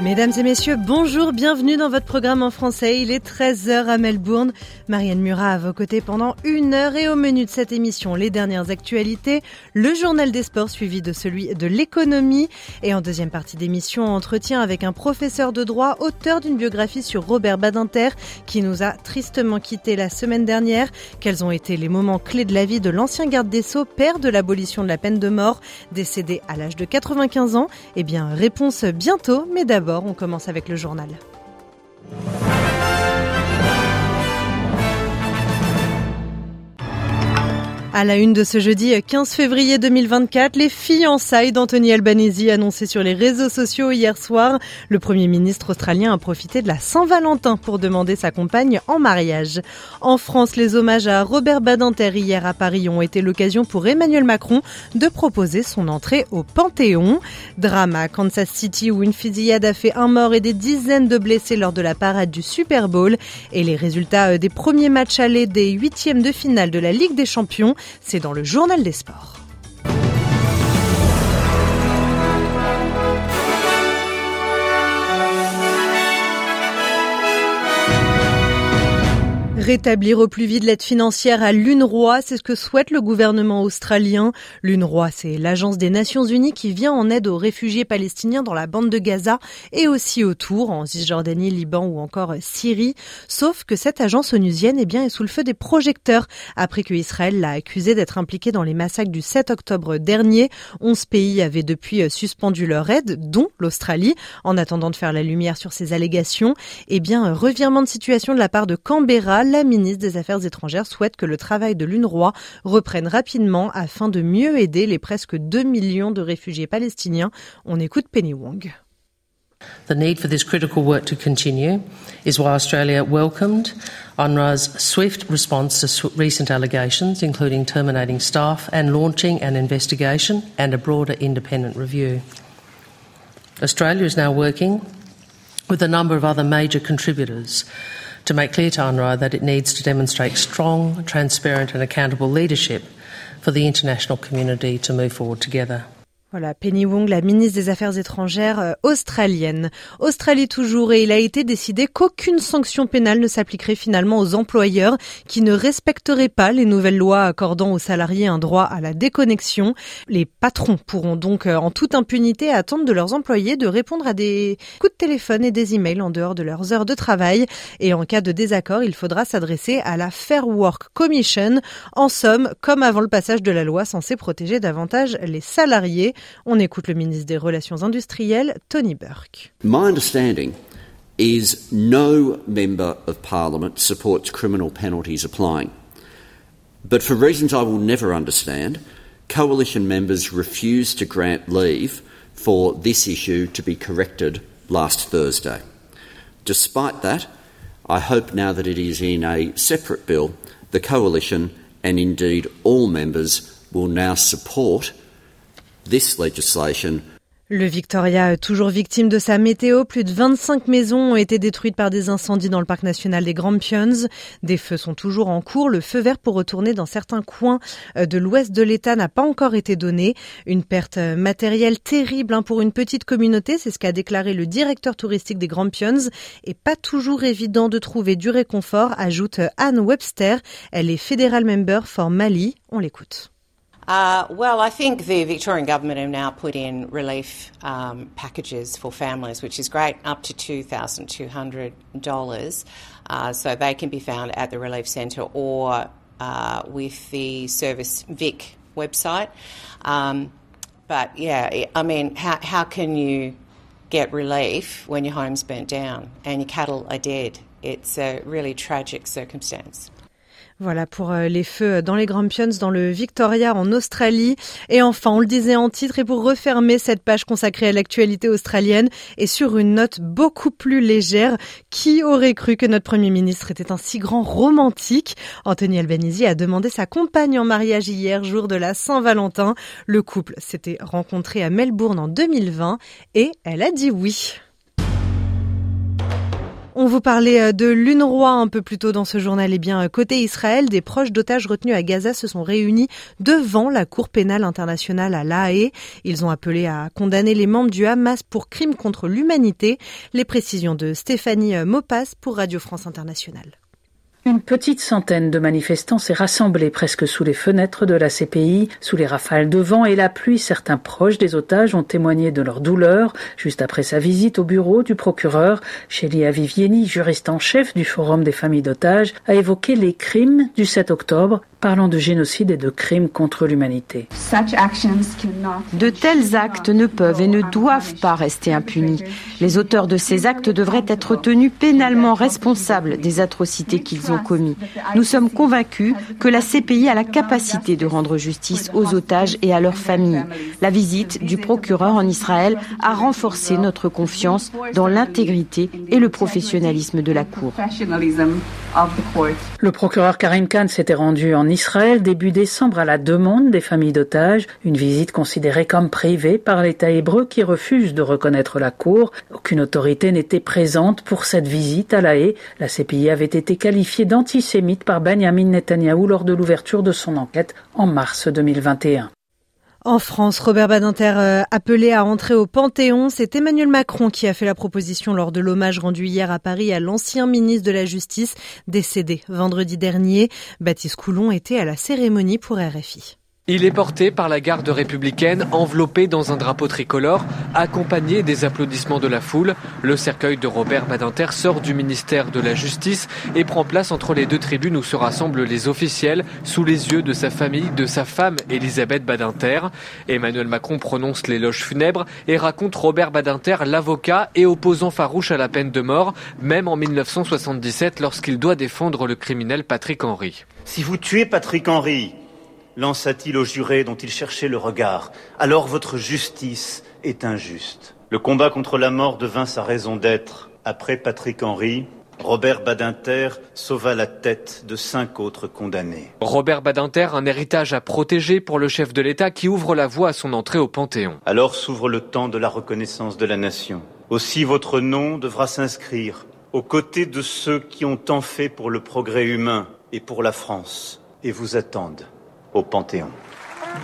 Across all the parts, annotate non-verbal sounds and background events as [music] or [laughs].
Mesdames et messieurs, bonjour, bienvenue dans votre programme en français. Il est 13h à Melbourne. Marianne Murat à vos côtés pendant une heure et au menu de cette émission, les dernières actualités, le journal des sports suivi de celui de l'économie et en deuxième partie d'émission, entretien avec un professeur de droit, auteur d'une biographie sur Robert Badinter qui nous a tristement quitté la semaine dernière. Quels ont été les moments clés de la vie de l'ancien garde des Sceaux, père de l'abolition de la peine de mort, décédé à l'âge de 95 ans? Eh bien, réponse bientôt, mais d'abord, on commence avec le journal. À la une de ce jeudi 15 février 2024, les fiançailles d'Anthony Albanese annoncées sur les réseaux sociaux hier soir. Le Premier ministre australien a profité de la Saint-Valentin pour demander sa compagne en mariage. En France, les hommages à Robert Badinter hier à Paris ont été l'occasion pour Emmanuel Macron de proposer son entrée au Panthéon. Drame à Kansas City où une fusillade a fait un mort et des dizaines de blessés lors de la parade du Super Bowl. Et les résultats des premiers matchs allés des huitièmes de finale de la Ligue des Champions c'est dans le journal des sports. Rétablir au plus vite l'aide financière à l'UNRWA, c'est ce que souhaite le gouvernement australien. L'UNRWA, c'est l'agence des Nations Unies qui vient en aide aux réfugiés palestiniens dans la bande de Gaza et aussi autour, en Cisjordanie, Liban ou encore Syrie. Sauf que cette agence onusienne eh bien, est sous le feu des projecteurs après que Israël l'a accusé d'être impliqué dans les massacres du 7 octobre dernier. 11 pays avaient depuis suspendu leur aide, dont l'Australie, en attendant de faire la lumière sur ces allégations. Eh bien, revirement de situation de la part de Canberra, la ministre des Affaires étrangères souhaite que le travail de l'UNRWA reprenne rapidement afin de mieux aider les presque 2 millions de réfugiés palestiniens. On écoute Penny Wong. The need for this critical work to continue is why Australia welcomed UNRWA's swift response to recent allegations, including terminating staff and launching an investigation and a broader independent review. Australia is now working with a number of other major contributors to make clear to UNRWA that it needs to demonstrate strong, transparent, and accountable leadership for the international community to move forward together. Voilà, Penny Wong, la ministre des Affaires étrangères euh, australienne. Australie toujours, et il a été décidé qu'aucune sanction pénale ne s'appliquerait finalement aux employeurs qui ne respecteraient pas les nouvelles lois accordant aux salariés un droit à la déconnexion. Les patrons pourront donc euh, en toute impunité attendre de leurs employés de répondre à des coups de téléphone et des emails en dehors de leurs heures de travail. Et en cas de désaccord, il faudra s'adresser à la Fair Work Commission. En somme, comme avant le passage de la loi censée protéger davantage les salariés. On écoute le ministre des Relations industrielles, Tony Burke. My understanding is no member of parliament supports criminal penalties applying. But for reasons I will never understand, coalition members refused to grant leave for this issue to be corrected last Thursday. Despite that, I hope now that it is in a separate bill, the coalition and indeed all members will now support this legislation Le Victoria, toujours victime de sa météo, plus de 25 maisons ont été détruites par des incendies dans le parc national des Grampians. Des feux sont toujours en cours. Le feu vert pour retourner dans certains coins euh, de l'ouest de l'État n'a pas encore été donné. Une perte matérielle terrible hein, pour une petite communauté, c'est ce qu'a déclaré le directeur touristique des Grampians. Et pas toujours évident de trouver du réconfort, ajoute Anne Webster. Elle est fédérale member for Mali. On l'écoute. Uh, well, I think the Victorian government have now put in relief um, packages for families, which is great, up to $2,200. Uh, so they can be found at the Relief Centre or uh, with the Service Vic website. Um, but yeah, I mean, how, how can you get relief when your home's burnt down and your cattle are dead? It's a really tragic circumstance. Voilà pour euh, les feux dans les Grampians dans le Victoria en Australie. Et enfin, on le disait en titre, et pour refermer cette page consacrée à l'actualité australienne, et sur une note beaucoup plus légère, qui aurait cru que notre Premier ministre était un si grand romantique? Anthony Albanese a demandé sa compagne en mariage hier, jour de la Saint-Valentin. Le couple s'était rencontré à Melbourne en 2020 et elle a dit oui. On vous parlait euh, de l'UNRWA un peu plus tôt dans ce journal. Eh bien, euh, côté Israël, des proches d'otages retenus à Gaza se sont réunis devant la Cour pénale internationale à La Haye. Ils ont appelé à condamner les membres du Hamas pour crimes contre l'humanité. Les précisions de Stéphanie euh, Mopas pour Radio France Internationale. Une petite centaine de manifestants s'est rassemblée presque sous les fenêtres de la CPI, sous les rafales de vent et la pluie. Certains proches des otages ont témoigné de leur douleur juste après sa visite au bureau du procureur. Chélia Vivieni, juriste en chef du Forum des familles d'otages, a évoqué les crimes du 7 octobre parlant de génocide et de crimes contre l'humanité. De tels actes ne peuvent et ne doivent pas rester impunis. Les auteurs de ces actes devraient être tenus pénalement responsables des atrocités qu'ils ont commis. Nous sommes convaincus que la CPI a la capacité de rendre justice aux otages et à leurs familles. La visite du procureur en Israël a renforcé notre confiance dans l'intégrité et le professionnalisme de la Cour. Le procureur Karim Khan s'était rendu en Israël début décembre à la demande des familles d'otages, une visite considérée comme privée par l'État hébreu qui refuse de reconnaître la Cour. Aucune autorité n'était présente pour cette visite à La Haye. La CPI avait été qualifiée d'antisémite par Benjamin Netanyahou lors de l'ouverture de son enquête en mars 2021. En France, Robert Badinter euh, appelé à entrer au Panthéon, c'est Emmanuel Macron qui a fait la proposition lors de l'hommage rendu hier à Paris à l'ancien ministre de la Justice, décédé vendredi dernier. Baptiste Coulon était à la cérémonie pour RFI. Il est porté par la garde républicaine, enveloppé dans un drapeau tricolore, accompagné des applaudissements de la foule. Le cercueil de Robert Badinter sort du ministère de la Justice et prend place entre les deux tribunes où se rassemblent les officiels, sous les yeux de sa famille, de sa femme Elisabeth Badinter. Emmanuel Macron prononce l'éloge funèbre et raconte Robert Badinter, l'avocat et opposant farouche à la peine de mort, même en 1977 lorsqu'il doit défendre le criminel Patrick Henry. Si vous tuez Patrick Henry, lança-t-il au juré dont il cherchait le regard. Alors votre justice est injuste. Le combat contre la mort devint sa raison d'être. Après Patrick Henry, Robert Badinter sauva la tête de cinq autres condamnés. Robert Badinter, un héritage à protéger pour le chef de l'État qui ouvre la voie à son entrée au Panthéon. Alors s'ouvre le temps de la reconnaissance de la nation. Aussi votre nom devra s'inscrire aux côtés de ceux qui ont tant fait pour le progrès humain et pour la France et vous attendent au Panthéon.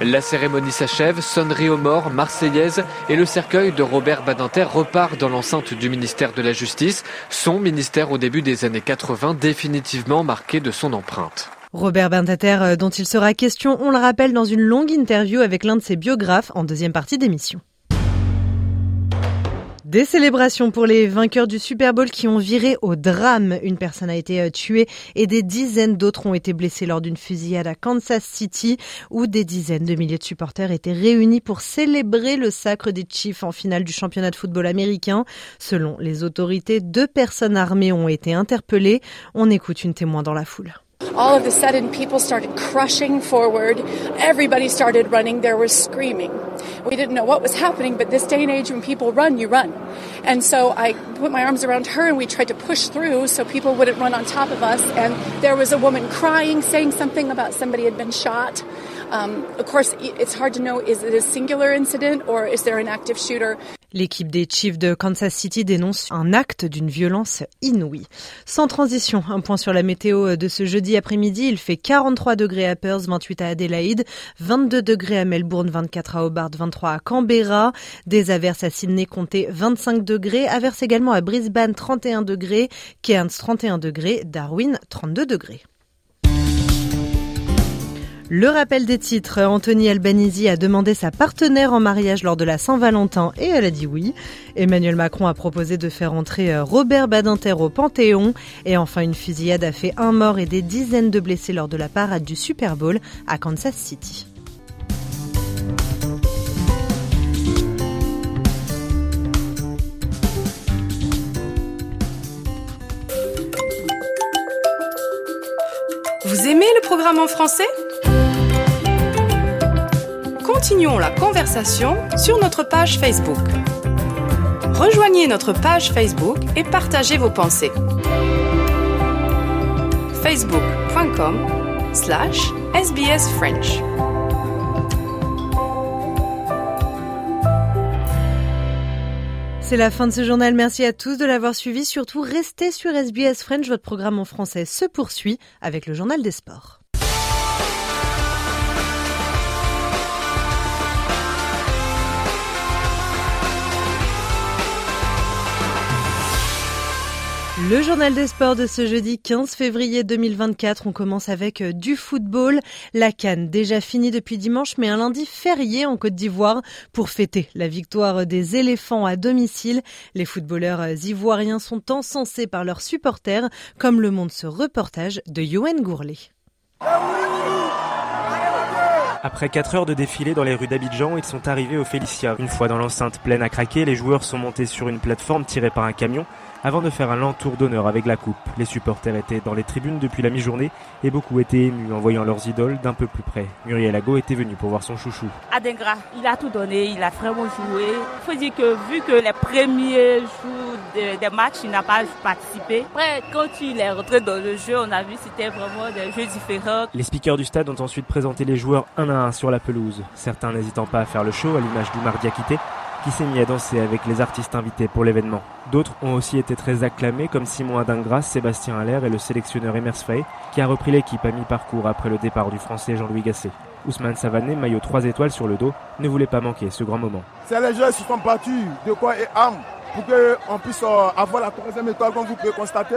La cérémonie s'achève, sonnerie aux morts, marseillaise et le cercueil de Robert Badinter repart dans l'enceinte du ministère de la Justice, son ministère au début des années 80 définitivement marqué de son empreinte. Robert Badinter, euh, dont il sera question, on le rappelle, dans une longue interview avec l'un de ses biographes en deuxième partie d'émission. Des célébrations pour les vainqueurs du Super Bowl qui ont viré au drame. Une personne a été euh, tuée et des dizaines d'autres ont été blessés lors d'une fusillade à Kansas City où des dizaines de milliers de supporters étaient réunis pour célébrer le sacre des Chiefs en finale du championnat de football américain. Selon les autorités, deux personnes armées ont été interpellées. On écoute une témoin dans la foule. All of a sudden people started crushing forward. Everybody started running. There was screaming. We didn't know what was happening, but this day and age, when people run, you run. And so I put my arms around her and we tried to push through so people wouldn't run on top of us. And there was a woman crying, saying something about somebody had been shot. Um, of course, it's hard to know is it a singular incident or is there an active shooter? L'équipe des Chiefs de Kansas City dénonce un acte d'une violence inouïe. Sans transition, un point sur la météo de ce jeudi après-midi. Il fait 43 degrés à Perth, 28 à Adélaïde, 22 degrés à Melbourne, 24 à Hobart, 23 à Canberra. Des averses à Sydney comptées 25 degrés. Averses également à Brisbane, 31 degrés. Cairns, 31 degrés. Darwin, 32 degrés. Le rappel des titres, Anthony Albanese a demandé sa partenaire en mariage lors de la Saint-Valentin et elle a dit oui. Emmanuel Macron a proposé de faire entrer euh, Robert Badinter au Panthéon. Et enfin, une fusillade a fait un mort et des dizaines de blessés lors de la parade du Super Bowl à Kansas City. Vous aimez le programme en français? Continuons la conversation sur notre page Facebook. Rejoignez notre page Facebook et partagez vos pensées. facebook.com slash sbsfrench. C'est la fin de ce journal. Merci à tous de l'avoir suivi. Surtout, restez sur SBS French. Votre programme en français se poursuit avec le journal des sports. Le journal des sports de ce jeudi 15 février 2024. On commence avec euh, du football. La Cannes, déjà finie depuis dimanche, mais un lundi férié en Côte d'Ivoire pour fêter la victoire des éléphants à domicile. Les footballeurs euh, ivoiriens sont encensés par leurs supporters, comme le montre ce reportage de Yoann Gourlet. Après 4 heures de défilé dans les rues d'Abidjan, ils sont arrivés au Félicia. Une fois dans l'enceinte pleine à craquer, les joueurs sont montés sur une plateforme tirée par un camion avant de faire un lent tour d'honneur avec la coupe. Les supporters étaient dans les tribunes depuis la mi-journée et beaucoup étaient émus en voyant leurs idoles d'un peu plus près. Muriel Ago était venue pour voir son chouchou. Adengra, il a tout donné, il a vraiment joué. Il faut dire que vu que les premiers jours des matchs, il n'a pas participé. Après, quand il est rentré dans le jeu, on a vu que c'était vraiment des jeux différents. Les speakers du stade ont ensuite présenté les joueurs un à un sur la pelouse, certains n'hésitant pas à faire le show à l'image du Diakité qui s'est mis à danser avec les artistes invités pour l'événement. D'autres ont aussi été très acclamés comme Simon Adingras, Sébastien Allaire et le sélectionneur Emers Faye qui a repris l'équipe à mi-parcours après le départ du français Jean-Louis Gasset. Ousmane Savané, maillot 3 étoiles sur le dos, ne voulait pas manquer ce grand moment. C'est les jeunes qui sont battus de quoi et âme pour qu'on puisse euh, avoir la troisième étoile comme vous pouvez constater.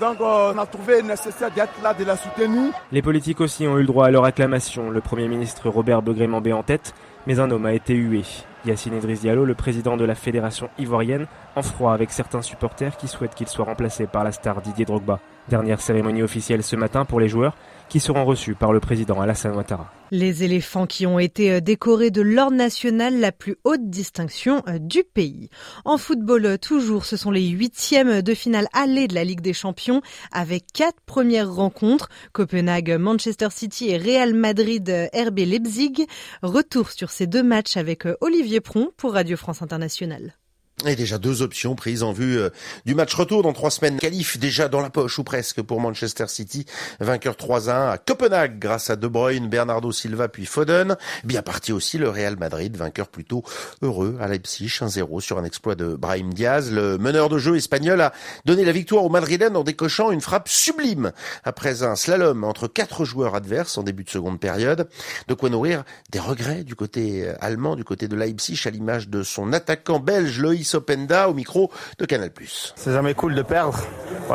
Donc euh, on a trouvé nécessaire d'être là, de la soutenir. Les politiques aussi ont eu le droit à leur acclamation. Le Premier ministre Robert Begré-Mambé en tête, mais un homme a été hué. Yacine Idriss Diallo, le président de la fédération ivoirienne, en froid avec certains supporters qui souhaitent qu'il soit remplacé par la star Didier Drogba. Dernière cérémonie officielle ce matin pour les joueurs qui seront reçus par le président Alassane Ouattara. Les éléphants qui ont été euh, décorés de l'ordre national, la plus haute distinction euh, du pays. En football, euh, toujours, ce sont les huitièmes de finale allée de la Ligue des Champions avec quatre premières rencontres. Copenhague, Manchester City et Real Madrid, RB Leipzig. Retour sur ces deux matchs avec Olivier Pron pour Radio France Internationale. Et déjà deux options prises en vue euh, du match retour dans trois semaines. Qualif déjà dans la poche ou presque pour Manchester City, vainqueur 3-1 à Copenhague grâce à De Bruyne, Bernardo Silva puis Foden. Bien parti aussi le Real Madrid, vainqueur plutôt heureux à Leipzig 1-0 sur un exploit de Brahim Diaz. Le meneur de jeu espagnol a donné la victoire au Madrilène en décochant une frappe sublime après un slalom entre quatre joueurs adverses en début de seconde période. De quoi nourrir des regrets du côté allemand, du côté de Leipzig à l'image de son attaquant belge Loïs Openda au micro de Canal+. C'est jamais cool de perdre.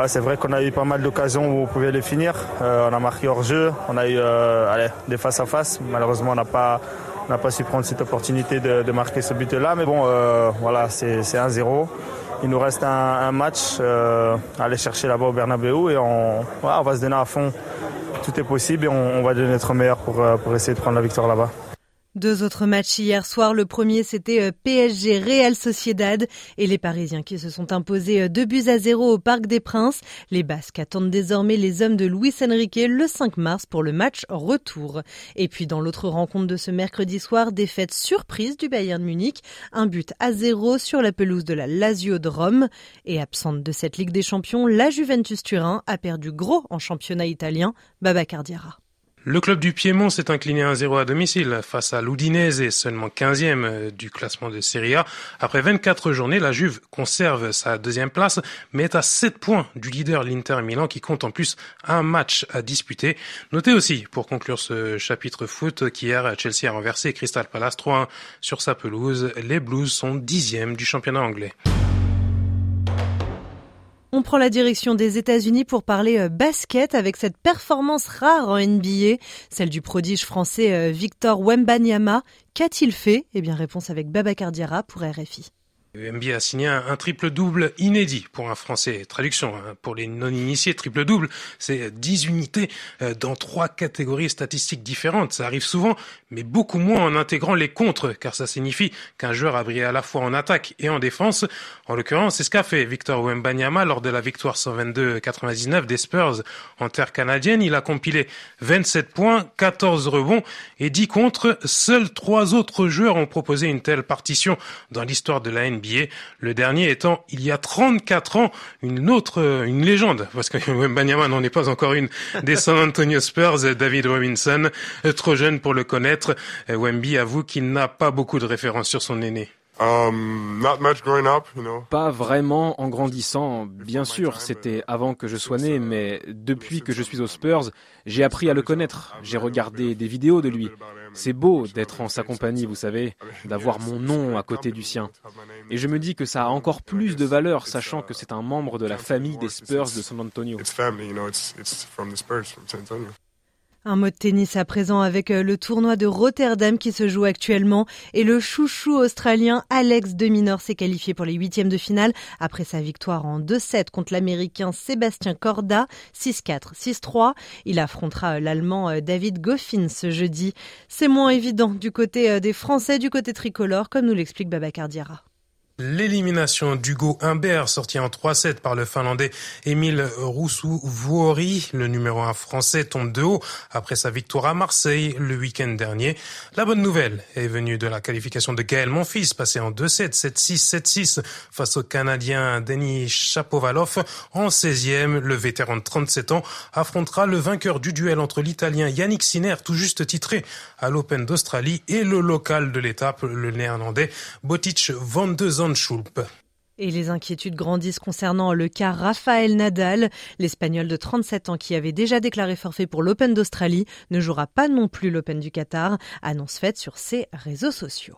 c'est vrai qu'on a eu pas mal d'occasions où on pouvait les finir. Euh, on a marqué hors jeu, on a eu euh, des face à face. Malheureusement, on n'a pas n'a pas su prendre cette opportunité de, marquer ce but-là. Mais bon, euh, voilà, c'est 1-0. Il nous reste un, match à aller chercher là-bas au Bernabeu et on, on va se donner à fond. Tout est possible et on, on va donner notre meilleur pour, pour essayer de prendre la victoire là-bas. Deux autres matchs hier soir. Le premier, c'était euh, PSG Real Sociedad et les Parisiens qui se sont imposés euh, deux buts à zéro au Parc des Princes. Les Basques attendent désormais les hommes de Luis Enrique le 5 mars pour le match retour. Et puis dans l'autre rencontre de ce mercredi soir, défaite surprise du Bayern Munich. Un but à zéro sur la pelouse de la Lazio de Rome. Et absente de cette Ligue des Champions, la Juventus Turin a perdu gros en championnat italien. Baba Cardiara. Le club du Piémont s'est incliné 1-0 à domicile face à l'Udinese, seulement 15e euh, du classement de Serie A. Après 24 journées, la Juve conserve sa deuxième place, mais est à 7 points du leader l'Inter Milan qui compte en plus un match à disputer. Notez aussi, pour conclure ce chapitre foot, qu'hier Chelsea a renversé Crystal Palace 3-1 sur sa pelouse. Les Blues sont dixièmes du championnat anglais. On prend la direction des États-Unis pour parler euh, basket avec cette performance rare en NBA, celle du prodige français euh, Victor Wembanyama. Qu'a-t-il fait? Eh bien, réponse avec Baba Cardiara pour RFI. NBA a signé un, triple-double inédit pour un Français. Traduction, hein, pour les non-initiés, triple-double, c'est 10 unités euh, dans trois catégories statistiques différentes. Ça arrive souvent, mais beaucoup moins en intégrant les contres, car ça signifie qu'un joueur a brillé à la fois en attaque et en défense. En l'occurrence, c'est ce qu'a fait Victor Wembanyama lors de la victoire 122-99 des Spurs en terre canadienne. Il a compilé 27 points, 14 rebonds et 10 contre. Seuls trois autres joueurs ont proposé une telle partition dans l'histoire de la NBA le dernier étant il y a 34 ans une autre, une légende, parce que [laughs] Wembanyama n'en est pas encore une, des San Antonio Spurs, David Robinson, trop jeune pour le connaître. Wemby avoue qu'il n'a pas beaucoup de références sur son aîné. Um, pas vraiment en grandissant. Bien sûr, c'était avant que je sois né, mais depuis que je suis aux Spurs, j'ai appris à le connaître. J'ai regardé des vidéos de lui. C'est beau d'être en sa compagnie, vous savez, d'avoir mon nom à côté du sien. Et je me dis que ça a encore plus de valeur, sachant que c'est un membre de la famille des Spurs de San Antonio. Un mot de tennis à présent avec euh, le tournoi de Rotterdam qui se joue actuellement et le chouchou australien Alex de Minor s'est qualifié pour les huitièmes de finale après sa victoire en 2-7 contre l'américain Sébastien Corda 6-4, 6-3. Il affrontera euh, l'allemand euh, David Goffin ce jeudi. C'est moins évident du côté des Français, du côté tricolore, comme nous l'explique Babacar Diarra. L'élimination d'Hugo Humbert, sorti en 3-7 par le Finlandais Emile Rousseau-Vuori, le numéro 1 français, tombe de haut après sa victoire à Marseille le week-end dernier. La bonne nouvelle est venue de la qualification de Gaël Monfils, passé en 2-7, 7-6, 7-6 face au Canadien Denis Chapovalov. En 16e, le vétéran de 37 ans affrontera le vainqueur du duel entre l'Italien Yannick Sinner, tout juste titré à l'Open d'Australie, et le local de l'étape, le Néerlandais Botic van de et les inquiétudes grandissent concernant le cas Rafael Nadal. L'Espagnol de 37 ans qui avait déjà déclaré forfait pour l'Open d'Australie ne jouera pas non plus l'Open du Qatar, annonce faite sur ses réseaux sociaux.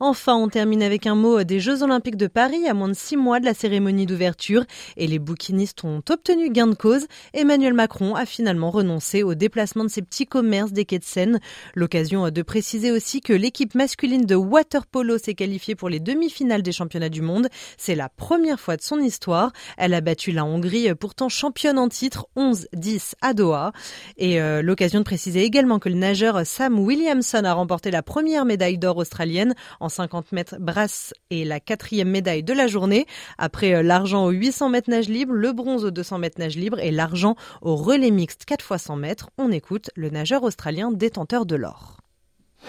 Enfin, on termine avec un mot des Jeux Olympiques de Paris à moins de six mois de la cérémonie d'ouverture et les bouquinistes ont obtenu gain de cause. Emmanuel Macron a finalement renoncé au déplacement de ses petits commerces des quais de Seine. L'occasion de préciser aussi que l'équipe masculine de water polo s'est qualifiée pour les demi-finales des championnats du monde. La première fois de son histoire. Elle a battu la Hongrie, pourtant championne en titre, 11-10 à Doha. Et euh, l'occasion de préciser également que le nageur Sam Williamson a remporté la première médaille d'or australienne en 50 mètres brasse et la quatrième médaille de la journée. Après euh, l'argent au 800 mètres nage libre, le bronze au 200 mètres nage libre et l'argent au relais mixte 4 x 100 mètres, on écoute le nageur australien détenteur de l'or.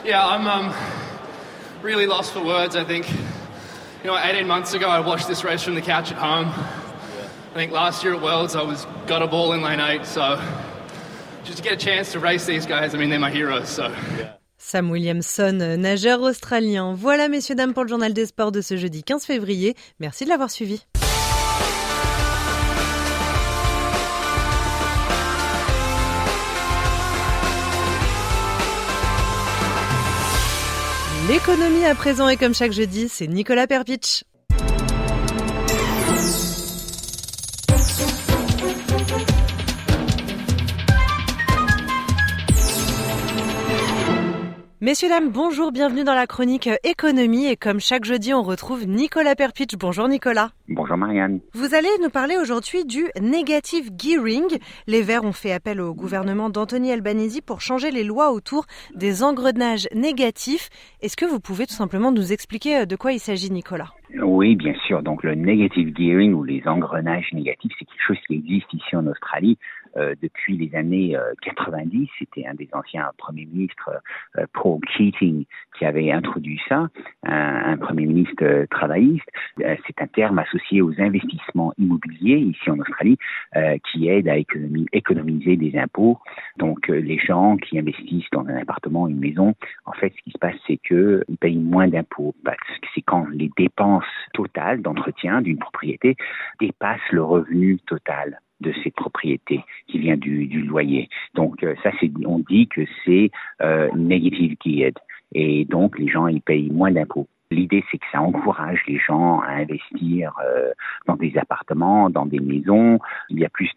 Um. You know, 18 months ago, I watched this race from the couch at home. I think last year at Worlds, I was got a ball in lane eight. So just to get a chance to race these guys, I mean, they're my heroes. So. Sam Williamson, nageur australien. Voilà, messieurs, dames, pour le journal des sports de ce jeudi 15 février. Merci de l'avoir suivi. L'économie à présent et comme chaque jeudi, c'est Nicolas Perpich. Messieurs, dames, bonjour, bienvenue dans la chronique économie et comme chaque jeudi, on retrouve Nicolas Perpich. Bonjour Nicolas. Bonjour Marianne. Vous allez nous parler aujourd'hui du negative gearing. Les Verts ont fait appel au gouvernement d'Anthony Albanese pour changer les lois autour des engrenages négatifs. Est-ce que vous pouvez tout simplement nous expliquer euh, de quoi il s'agit Nicolas? Oui, bien sûr. Donc le negative gearing ou les engrenages négatifs, c'est quelque chose qui existe ici en Australie depuis les années 90. Euh, C'était un des anciens premiers ministres, euh, Paul Keating, qui avait introduit ça, un, premier ministre travailliste. C'est un terme associé aux investissements immobiliers ici en Australie qui aide à économiser des impôts. Donc les gens qui investissent dans un appartement, une maison, en fait, ce qui se passe, c'est qu'ils payent moins d'impôts c'est quand les dépenses totales d'entretien d'une propriété dépassent le revenu total de cette propriété qui vient du, du loyer. Donc euh, ça, c'est, on dit que c'est euh, negative geared et donc les gens ils payent moins d'impôts L'idée, c'est que ça encourage les gens à investir euh, dans des appartements, dans des maisons. Il y a plus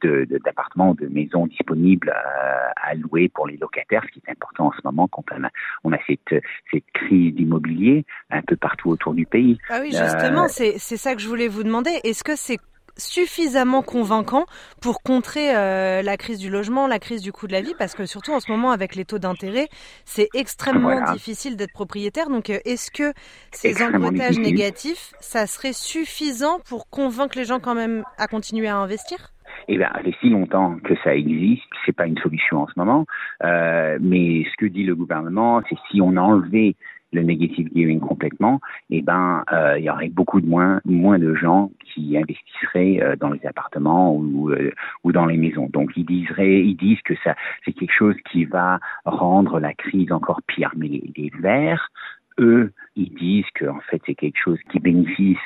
d'appartements ou de maisons disponibles euh, à louer pour les locataires, ce qui est important en ce moment quand on a, on a cette, cette crise d'immobilier un peu partout autour du pays. Ah oui, justement, c'est ça que je voulais vous demander. Est-ce que c'est suffisamment convaincant pour contrer euh, la crise du logement, la crise du coût de la vie, parce que surtout en ce moment avec les taux d'intérêt, c'est extrêmement difficile d'être propriétaire. Donc euh, est-ce que ces emboîtages négatifs, ça serait suffisant pour convaincre les gens quand même à continuer à investir? Eh bien, fait si longtemps que ça existe, c'est pas une solution en ce moment. Euh, mais ce que dit le gouvernement, c'est si on enlevait le negative gearing complètement, eh ben, euh, il y aurait beaucoup de moins, moins de gens qui investisseraient euh, dans les appartements ou, euh, ou dans les maisons. Donc, ils diseraient, ils disent que ça, c'est quelque chose qui va rendre la crise encore pire. Mais les, les verts, eux, ils disent que en fait c'est quelque chose qui bénéficie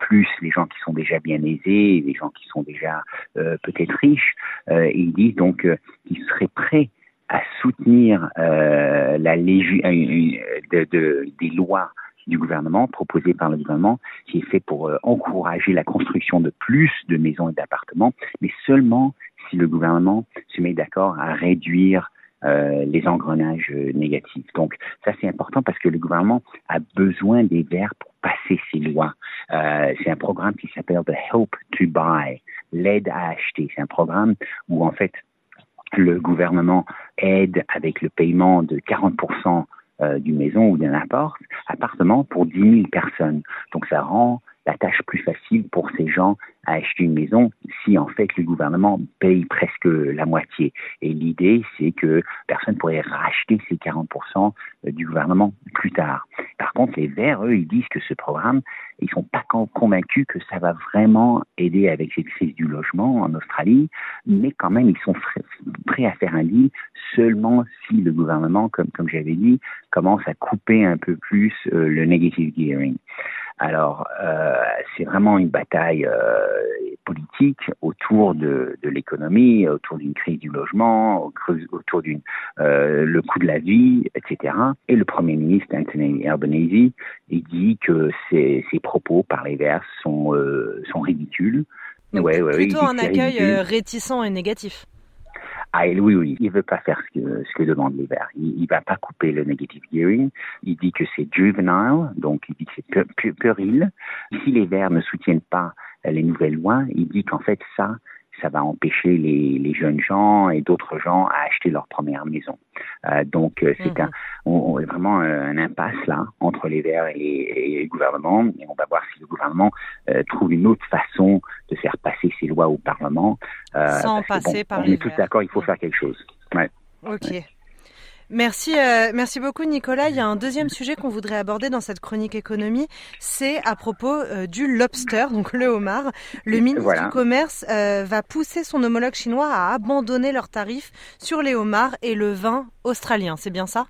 plus les gens qui sont déjà bien aisés, les gens qui sont déjà peut-être riches. et ils disent donc qu'ils seraient prêts à soutenir euh, la lég euh, de, de, des lois du gouvernement, proposées par le gouvernement, qui est fait pour euh, encourager la construction de plus de maisons et d'appartements, mais seulement si le gouvernement se met d'accord à réduire euh, les engrenages négatifs. Donc ça c'est important parce que le gouvernement a besoin des verts pour passer ces lois. Euh, c'est un programme qui s'appelle The Help to Buy, l'aide à acheter. C'est un programme où en fait le gouvernement aide avec le paiement de 40% euh, d'une maison ou d'un appart, appartement pour 10 000 personnes. Donc ça rend la tâche plus facile pour ces gens à acheter une maison si en fait le gouvernement paye presque la moitié. Et l'idée, c'est que personne pourrait racheter ces 40% euh, du gouvernement plus tard. Par contre, les Verts, eux, ils disent que ce programme, ils sont pas convaincus que ça va vraiment aider avec cette crise du logement en Australie, mais quand même, ils sont prêts à faire un deal seulement si le gouvernement, comme, comme j'avais dit, commence à couper un peu plus euh, le negative gearing. Alors, euh, c'est vraiment une bataille euh, politique autour de, de l'économie, autour d'une crise du logement, autour d'une euh, le coût de la vie, etc. Et le Premier ministre Anthony Albanese, il dit que ces, ces propos par les Verts sont euh, sont ridicules. Donc, ouais, ouais, plutôt un accueil euh, réticent et négatif. Ah, oui, oui, il veut pas faire ce que, ce que demande les Verts. Il, il va pas couper le negative gearing. Il dit que c'est juvenile, donc il dit que c'est puéril. Si les Verts ne soutiennent pas les nouvelles lois, il dit qu'en fait ça, ça va empêcher les, les jeunes gens et d'autres gens à acheter leur première maison. Euh, donc euh, c'est un, mhm. on, vraiment un impasse là entre les Verts et, et, le gouvernement et on va voir si le gouvernement euh, trouve une autre façon de faire passer ces lois au Parlement. Euh, Sans passer par on les est tous d'accord, il faut faire quelque chose. Ouais. Ok. Ouais. Merci, euh, merci beaucoup Nicolas. Il y a un deuxième sujet qu'on voudrait aborder dans cette chronique économie, c'est à propos euh, du lobster, donc le homard. Le ministre voilà. du Commerce euh, va pousser son homologue chinois à abandonner leurs tarifs sur les homards et le vin australien. C'est bien ça?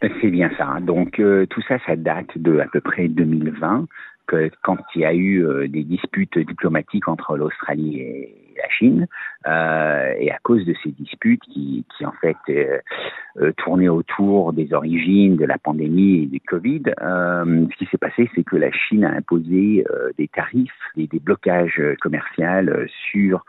C'est bien ça. Donc euh, tout ça, ça date de à peu près 2020, que, quand il y a eu euh, des disputes diplomatiques entre l'Australie et la Chine, euh, et à cause de ces disputes qui, qui en fait euh, euh, tournaient autour des origines de la pandémie et du Covid, euh, ce qui s'est passé, c'est que la Chine a imposé des tarifs et des blocages commerciaux sur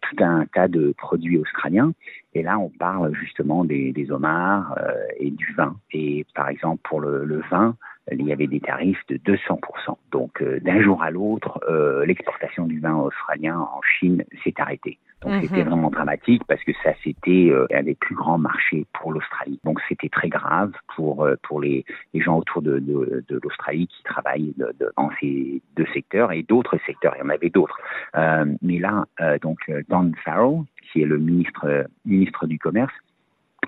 tout un tas de produits australiens. Et là, on parle justement des, des homards euh, et du vin. Et par exemple, pour le, vin, il y avait des tarifs de 200%. Donc euh, d'un jour à l'autre, euh, l'exportation du vin australien en Chine s'est arrêtée. Donc c'était vraiment dramatique parce que ça c'était euh, un des plus grands marchés pour l'Australie. Donc c'était très grave pour euh, pour les, les gens autour de, de, de l'Australie qui travaillent de, de, dans ces deux secteurs et d'autres secteurs. Il y en avait d'autres. Euh, mais là, euh, donc Don Farrell, qui est le ministre ministre du commerce,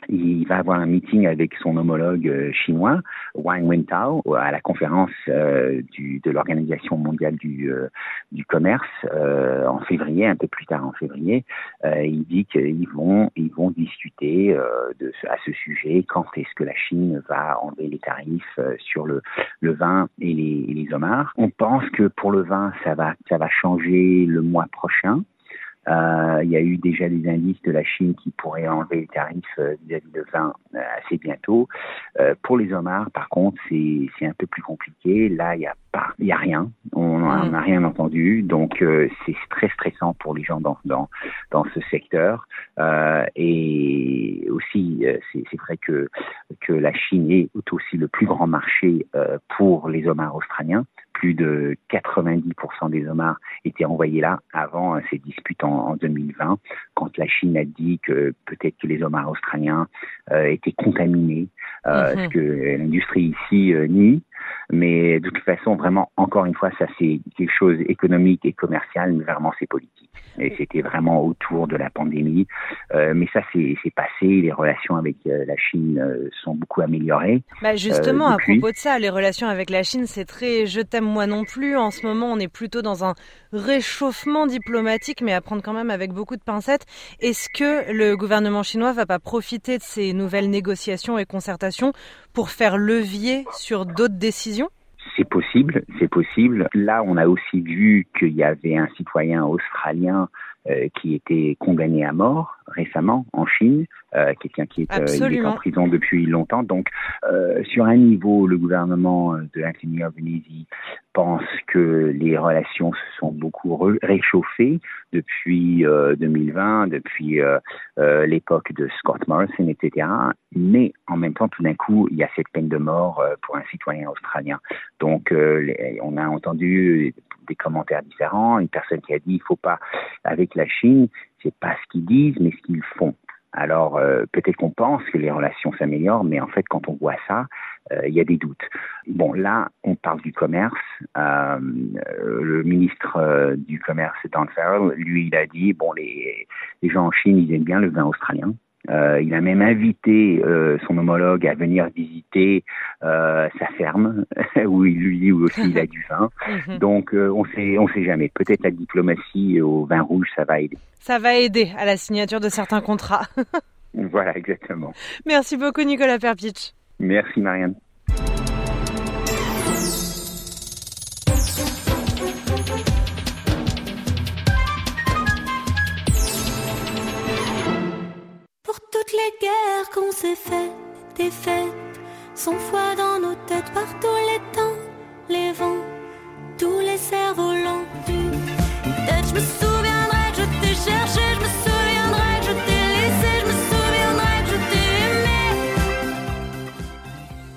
il va avoir un meeting avec son homologue euh, chinois, Wang Wentao, à la conférence euh, du, de l'Organisation mondiale du, euh, du commerce euh, en février, un peu plus tard en février. Il dit qu'ils vont, ils vont discuter de, à ce sujet quand est-ce que la Chine va enlever les tarifs sur le, le vin et les, et les homards? On pense que pour le vin, ça va, ça va changer le mois prochain. Euh, il y a eu déjà des indices de la Chine qui pourraient enlever les tarifs euh, vis-à-vis de vin euh, assez bientôt. pour les homards, par contre, c'est un peu plus compliqué. Là, il y a pas, il y a rien. On n'a mm. rien entendu, donc c'est très stressant pour les gens dans dans dans ce secteur. et aussi, c'est vrai que que la Chine est aussi le plus grand marché pour les homards australiens plus de 90% des homards étaient envoyés là avant ces disputes en, 2020, quand la Chine a dit que peut-être que les homards australiens euh, étaient contaminés, euh, mhm. ce que l'industrie ici euh, nie. Mais de toute façon, vraiment, encore une fois, ça c'est quelque chose économique et commercial, mais vraiment c'est politique. Et c'était vraiment autour de la pandémie. Euh, mais ça c'est passé, les relations avec euh, la Chine euh, sont beaucoup améliorées. Bah justement, à propos de ça, les relations avec la Chine, c'est très je t'aime moi non plus. En ce moment, on est plutôt dans un réchauffement diplomatique, mais à prendre quand même avec beaucoup de pincettes. Est-ce que le gouvernement chinois va pas profiter de ces nouvelles négociations et concertations pour faire levier sur d'autres décisions? C'est possible, c'est possible. Là, on a aussi vu qu'il y avait un citoyen australien qui était condamné à mort récemment en Chine, euh, quelqu'un qui est, euh, en prison depuis longtemps. Donc, sur un niveau, le gouvernement de l'Anthony Albanese pense que les relations se sont beaucoup réchauffées depuis 2020, depuis l'époque de Scott Morrison, etc. Mais en même temps, tout d'un coup, il y a cette peine de mort pour un citoyen australien. Donc, on a entendu des commentaires différents. Une personne qui a dit il faut pas avec la Chine, c'est pas ce qu'ils disent, mais ce qu'ils font. Alors euh, peut-être qu'on pense que les relations s'améliorent, mais en fait quand on voit ça, euh, il y a des doutes. Bon là, on parle du commerce. Euh, le ministre du commerce, Dan Farrell, lui, il a dit bon les, les gens en Chine, ils aiment bien le vin australien. Euh, il a même invité euh, son homologue à venir visiter euh, sa ferme, [laughs] où il lui aussi il a du vin. [laughs] Mhm. Donc on sait on sait jamais. Peut-être la diplomatie au vin rouge, ça va aider. Ça va aider à la signature de certains contrats. [laughs] voilà, exactement. Merci beaucoup Nicolas Perpich. Merci Marianne. Les guerres qu'on s'est faites, des sont foi dans nos têtes par tous les temps, les vents, tous les cerfs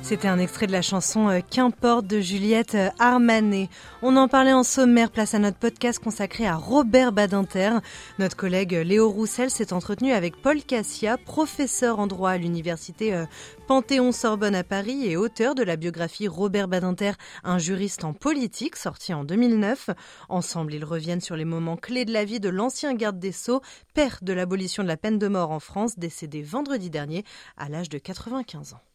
C'était un extrait de la chanson euh, Qu'importe de Juliette euh, Armanet. On en parlait en sommaire, place à notre podcast consacré à Robert Badinter. Notre collègue Léo Roussel s'est entretenu avec Paul Cassia, professeur en droit à l'université euh, Panthéon-Sorbonne à Paris et auteur de la biographie Robert Badinter, un juriste en politique, sorti en 2009. Ensemble, ils reviennent sur les moments clés de la vie de l'ancien garde des Sceaux, père de l'abolition de la peine de mort en France, décédé vendredi dernier à l'âge de 95 ans.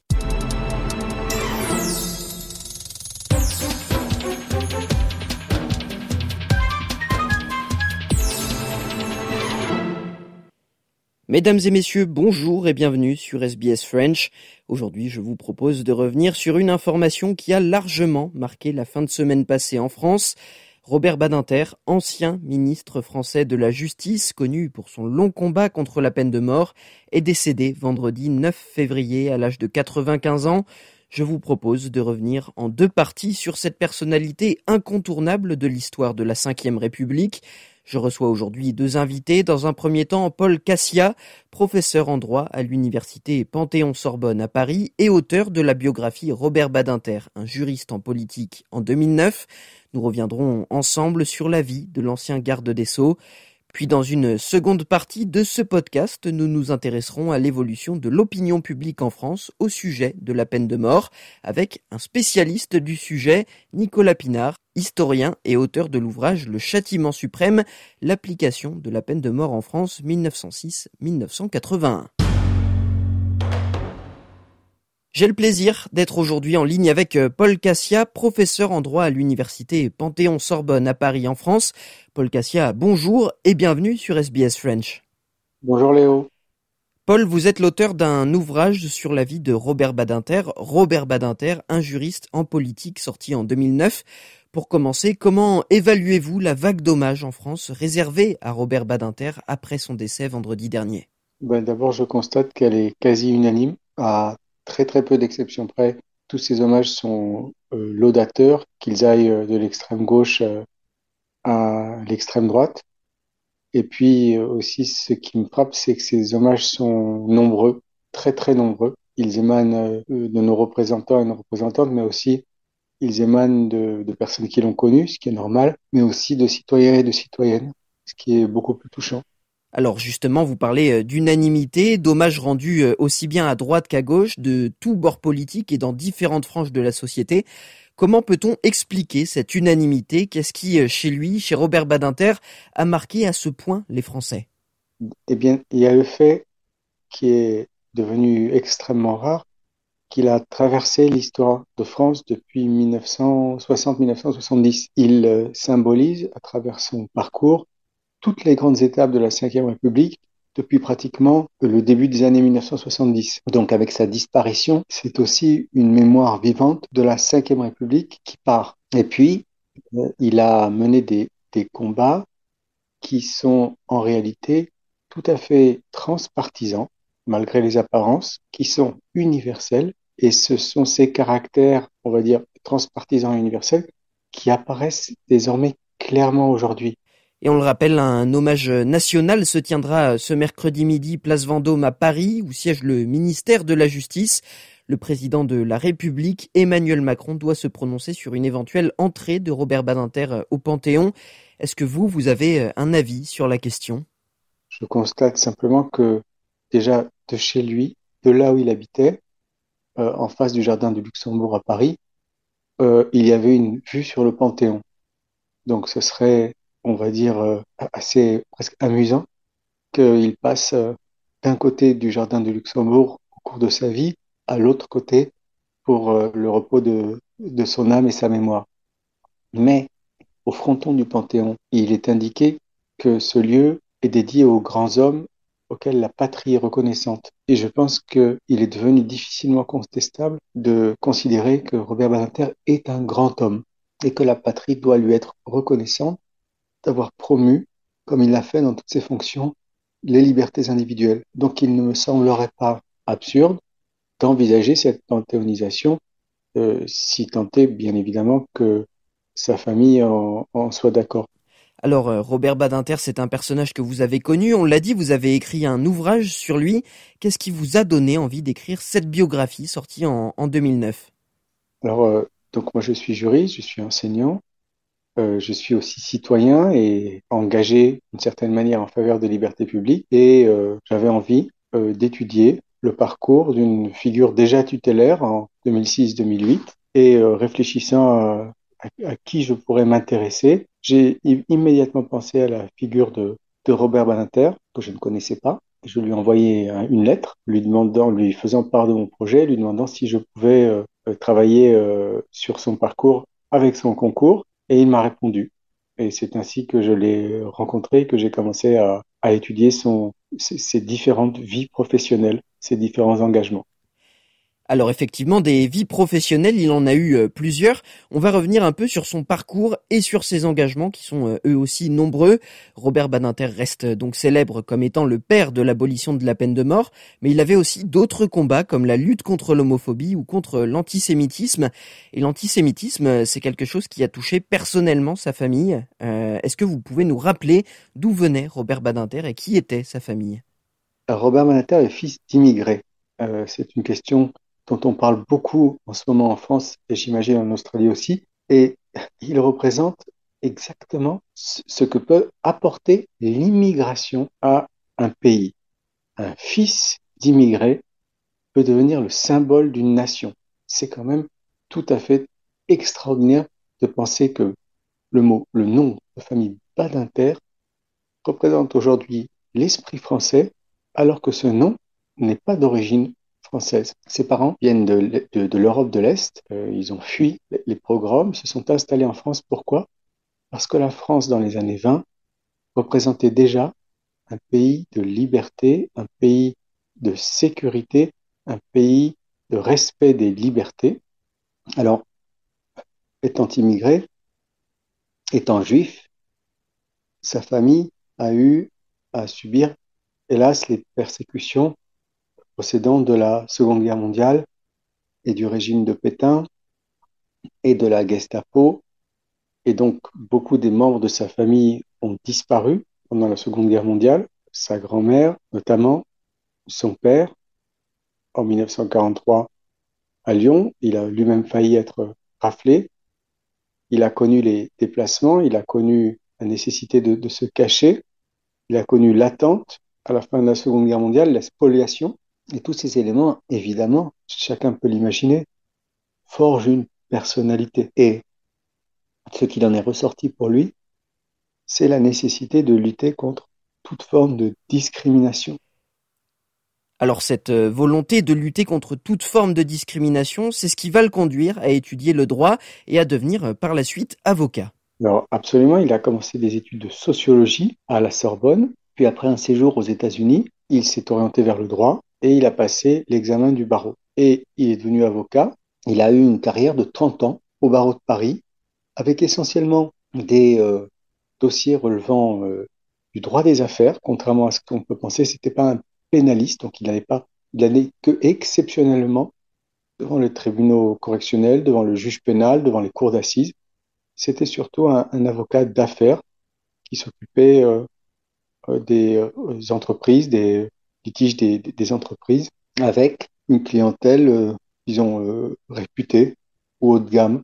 Mesdames et messieurs, bonjour et bienvenue sur SBS French. Aujourd'hui, je vous propose de revenir sur une information qui a largement marqué la fin de semaine passée en France. Robert Badinter, ancien ministre français de la Justice, connu pour son long combat contre la peine de mort, est décédé vendredi 9 février à l'âge de 95 ans. Je vous propose de revenir en deux parties sur cette personnalité incontournable de l'histoire de la Ve République. Je reçois aujourd'hui deux invités. Dans un premier temps, Paul Cassia, professeur en droit à l'université Panthéon-Sorbonne à Paris et auteur de la biographie Robert Badinter, un juriste en politique en 2009. Nous reviendrons ensemble sur la vie de l'ancien garde des Sceaux. Puis dans une seconde partie de ce podcast, nous nous intéresserons à l'évolution de l'opinion publique en France au sujet de la peine de mort avec un spécialiste du sujet, Nicolas Pinard, historien et auteur de l'ouvrage Le châtiment suprême, l'application de la peine de mort en France 1906-1981. J'ai le plaisir d'être aujourd'hui en ligne avec euh, Paul Cassia, professeur en droit à l'université Panthéon-Sorbonne à Paris en France. Paul Cassia, bonjour et bienvenue sur SBS French. Bonjour Léo. Paul, vous êtes l'auteur d'un ouvrage sur la vie de Robert Badinter, Robert Badinter, un juriste en politique sorti en 2009. Pour commencer, comment évaluez-vous la vague d'hommages en France réservée à Robert Badinter après son décès vendredi dernier? Ben D'abord, je constate qu'elle est quasi unanime, à très très peu d'exceptions près. Tous ces hommages sont euh, laudateurs, qu'ils aillent euh, de l'extrême gauche euh, à l'extrême droite. Et puis aussi, ce qui me frappe, c'est que ces hommages sont nombreux, très très nombreux. Ils émanent de nos représentants et nos représentantes, mais aussi ils émanent de, personnes qui l'ont connu, ce qui est normal, mais aussi de citoyens et de citoyennes, ce qui est beaucoup plus touchant. Alors justement, vous parlez euh, d'unanimité, d'hommages rendus euh, aussi bien à droite qu'à gauche, de tous bords politiques et dans différentes franges de la société. Comment peut-on expliquer cette unanimité? Qu'est-ce qui, euh, chez lui, chez Robert Badinter, a marqué à ce point les Français? Eh bien, il y a le fait qui est devenu extrêmement rare, qu'il a traversé l'histoire de France depuis 1960-1970. Il symbolise à travers son parcours toutes les grandes étapes de la Ve République depuis pratiquement le début des années 1970. Donc avec sa disparition, c'est aussi une mémoire vivante de la Ve République qui part. Et puis, euh, il a mené des, des combats qui sont en réalité tout à fait transpartisans, malgré les apparences, qui sont universels et ce sont ces caractères, on va dire, transpartisans et universels qui apparaissent désormais clairement aujourd'hui. Et on le rappelle, un hommage national se tiendra ce mercredi midi, place Vendôme à Paris, où siège le ministère de la Justice. Le président de la République, Emmanuel Macron, doit se prononcer sur une éventuelle entrée de Robert Badinter au Panthéon. Est-ce que vous, vous avez un avis sur la question? Je constate simplement que déjà de chez lui, de là où il habitait, euh, en face du jardin du Luxembourg à Paris, euh, il y avait une vue sur le Panthéon. Donc ce serait, on va dire, euh, assez presque amusant qu'il passe d'un côté du jardin du Luxembourg au cours de sa vie à l'autre côté pour le repos de, son âme et sa mémoire. Mais au fronton du Panthéon, il est indiqué que ce lieu est dédié aux grands hommes auquel la patrie est reconnaissante. Et je pense qu'il est devenu difficilement contestable de considérer que Robert Badinter est un grand homme et que la patrie doit lui être reconnaissante d'avoir promu, comme il l'a fait dans toutes ses fonctions, les libertés individuelles. Donc il ne me semblerait pas absurde d'envisager cette panthéonisation, euh, si tant est bien évidemment que sa famille en soit d'accord. Alors euh, Robert Badinter, c'est un personnage que vous avez connu, on l'a dit, vous avez écrit un ouvrage sur lui. Qu'est-ce qui vous a donné envie d'écrire cette biographie sortie en, 2009 Alors, euh, donc moi je suis juriste, je suis enseignant, euh, je suis aussi citoyen et engagé d'une certaine manière en faveur des libertés publiques et j'avais envie d'étudier le parcours d'une figure déjà tutélaire en 2006-2008 et réfléchissant à qui je pourrais m'intéresser j'ai immédiatement pensé à la figure de, de Robert Badinter, que je ne connaissais pas. Je lui ai envoyé une lettre, lui demandant, lui faisant part de mon projet, lui demandant si je pouvais euh, euh, travailler euh, sur son parcours avec son concours, et il m'a répondu. Et c'est ainsi que je l'ai rencontré, que j'ai commencé à, à étudier son, ses différentes vies professionnelles, ses différents engagements. Alors effectivement, des vies professionnelles, il en a eu euh, plusieurs. On va revenir un peu sur son parcours et sur ses engagements qui sont euh, eux aussi nombreux. Robert Badinter reste donc célèbre comme étant le père de l'abolition de la peine de mort, mais il avait aussi d'autres combats comme la lutte contre l'homophobie ou contre l'antisémitisme. Et l'antisémitisme, c'est quelque chose qui a touché personnellement sa famille. Euh, est-ce que vous pouvez nous rappeler d'où venait Robert Badinter et qui était sa famille? Robert Badinter est fils d'immigrés. c'est une question dont on parle beaucoup en ce moment en France et j'imagine en Australie aussi. Et il représente exactement ce que peut apporter l'immigration à un pays. Un fils d'immigré peut devenir le symbole d'une nation. C'est quand même tout à fait extraordinaire de penser que le mot, le nom de famille Badinter représente aujourd'hui l'esprit français, alors que ce nom n'est pas d'origine ses parents viennent de, l'Europe de l'Est. Euh, ils ont fui les pogroms, se sont installés en France. Pourquoi? Parce que la France, dans les années 20, représentait déjà un pays de liberté, un pays de sécurité, un pays de respect des libertés. Alors, étant immigré, étant juif, sa famille a eu à subir, hélas, les persécutions procédant de la Seconde Guerre mondiale et du régime de Pétain et de la Gestapo. Et donc, beaucoup des membres de sa famille ont disparu pendant la Seconde Guerre mondiale. Sa grand-mère, notamment, son père, en 1943 à Lyon. Il a lui-même failli être raflé. Il a connu les déplacements, il a connu la nécessité de, de se cacher, il a connu l'attente à la fin de la Seconde Guerre mondiale, la spoliation. Et tous ces éléments, évidemment, chacun peut l'imaginer, forgent une personnalité. Et ce qu'il en est ressorti pour lui, c'est la nécessité de lutter contre toute forme de discrimination. Alors cette euh, volonté de lutter contre toute forme de discrimination, c'est ce qui va le conduire à étudier le droit et à devenir euh, par la suite avocat. Alors absolument, il a commencé des études de sociologie à la Sorbonne, puis après un séjour aux États-Unis, il s'est orienté vers le droit et il a passé l'examen du barreau. Et il est devenu avocat. Il a eu une carrière de 30 ans au barreau de Paris, avec essentiellement des euh, dossiers relevant euh, du droit des affaires, contrairement à ce qu'on peut penser, c'était pas un pénaliste, donc il n'allait pas, il que exceptionnellement devant les tribunaux correctionnels, devant le juge pénal, devant les cours d'assises. C'était surtout un, avocat d'affaires qui s'occupait euh, des entreprises, des litiges des, des, entreprises, avec une clientèle, euh, disons, euh, réputée ou haut de gamme.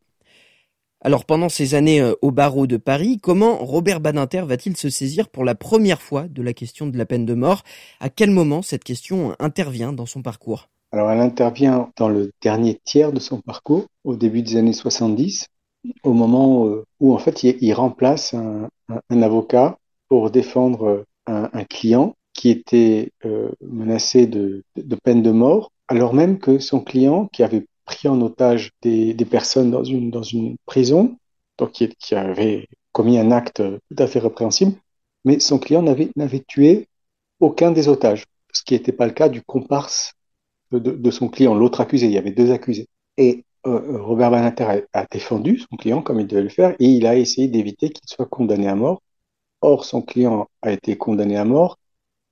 Alors pendant ces années euh, au barreau de Paris, comment Robert Badinter va-t-il se saisir pour la première fois de la question de la peine de mort? À quel moment cette question intervient dans son parcours? Alors elle intervient dans le dernier tiers de son parcours, au début des années 70, au moment où en fait il, il remplace un, un, un, avocat pour défendre un, un client qui était euh, menacé de, peine de mort, alors même que son client, qui avait pris en otage des, personnes dans une, prison, donc qui, avait commis un acte tout à fait répréhensible, mais son client n'avait, tué aucun des otages, ce qui n'était pas le cas du comparse de, de son client, l'autre accusé. Il y avait deux accusés. Et euh, Robert Banater a, a, défendu son client comme il devait le faire et il a essayé d'éviter qu'il soit condamné à mort. Or, son client a été condamné à mort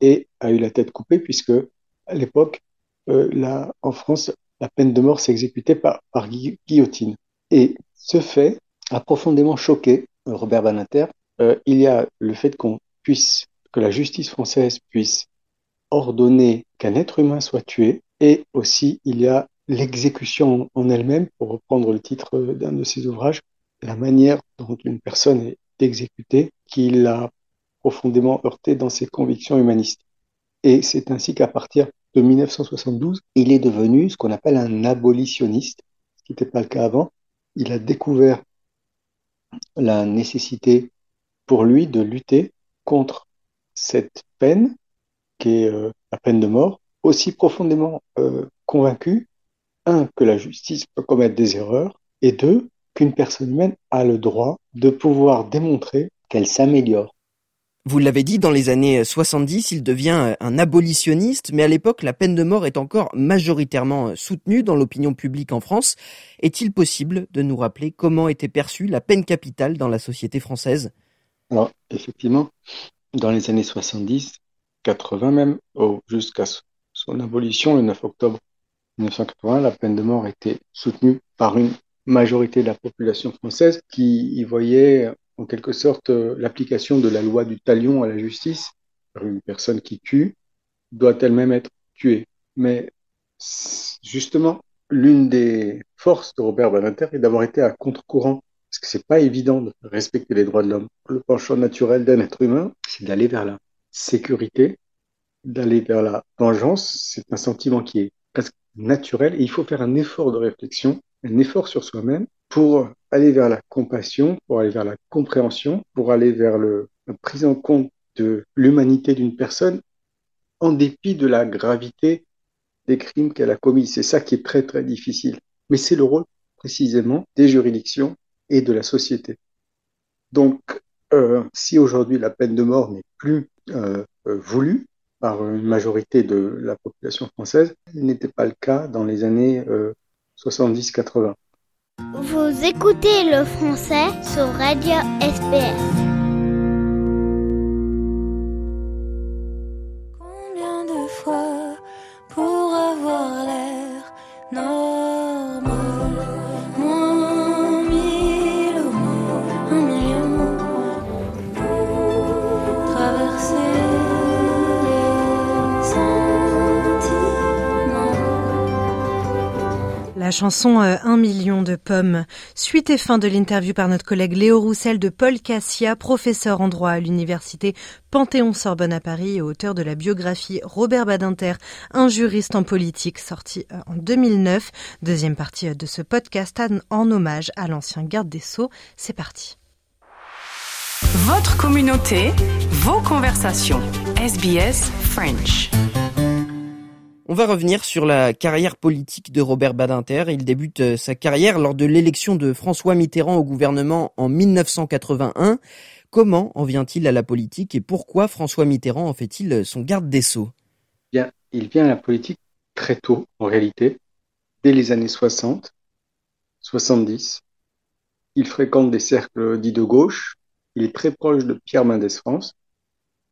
et a eu la tête coupée puisque à l'époque, euh, en France, la peine de mort s'exécutait par, par guillotine. Et ce fait a profondément choqué euh, Robert Banater. Euh, il y a le fait qu'on puisse, que la justice française puisse ordonner qu'un être humain soit tué, et aussi il y a l'exécution en elle-même, pour reprendre le titre d'un de ses ouvrages, la manière dont une personne est exécutée, qui l'a profondément heurté dans ses convictions humanistes. Et c'est ainsi qu'à partir de 1972, il est devenu ce qu'on appelle un abolitionniste, ce qui n'était pas le cas avant. Il a découvert la nécessité pour lui de lutter contre cette peine, qui est euh, la peine de mort, aussi profondément euh, convaincu, un, que la justice peut commettre des erreurs, et deux, qu'une personne humaine a le droit de pouvoir démontrer qu'elle s'améliore. Vous l'avez dit, dans les années 70, il devient un abolitionniste, mais à l'époque, la peine de mort est encore majoritairement soutenue dans l'opinion publique en France. Est-il possible de nous rappeler comment était perçue la peine capitale dans la société française? Alors, effectivement, dans les années 70, 80 même, jusqu'à son abolition le 9 octobre 1980, la peine de mort était soutenue par une majorité de la population française qui y voyait en quelque sorte euh, l'application de la loi du talion à la justice. Une personne qui tue doit elle-même être tuée. Mais justement, l'une des forces de Robert Badinter est d'avoir été à contre-courant. Parce que c'est pas évident de respecter les droits de l'homme. Le penchant naturel d'un être humain, c'est d'aller vers la sécurité, d'aller vers la vengeance. C'est un sentiment qui est presque naturel et il faut faire un effort de réflexion, un effort sur soi-même pour aller vers la compassion, pour aller vers la compréhension, pour aller vers le, la prise en compte de l'humanité d'une personne en dépit de la gravité des crimes qu'elle a commis. C'est ça qui est très très difficile. Mais c'est le rôle précisément des juridictions et de la société. Donc, euh, si aujourd'hui la peine de mort n'est plus euh, euh, voulue par une majorité de la population française, n'était pas le cas dans les années 70-80. Vous écoutez le français sur Radio SPS. La chanson euh, Un million de pommes. Suite et fin de l'interview par notre collègue Léo Roussel de Paul Cassia, professeur en droit à l'université Panthéon-Sorbonne à Paris et auteur de la biographie Robert Badinter, un juriste en politique, sorti euh, en 2009. Deuxième partie euh, de ce podcast en hommage à l'ancien garde des Sceaux. C'est parti. Votre communauté, vos conversations. SBS French. On va revenir sur la carrière politique de Robert Badinter. Il débute euh, sa carrière lors de l'élection de François Mitterrand au gouvernement en 1981. Comment en vient-il à la politique et pourquoi François Mitterrand en fait-il son garde des Sceaux? Bien, il vient à la politique très tôt, en réalité, dès les années 60, 70. Il fréquente des cercles dits de gauche. Il est très proche de Pierre Mendès France.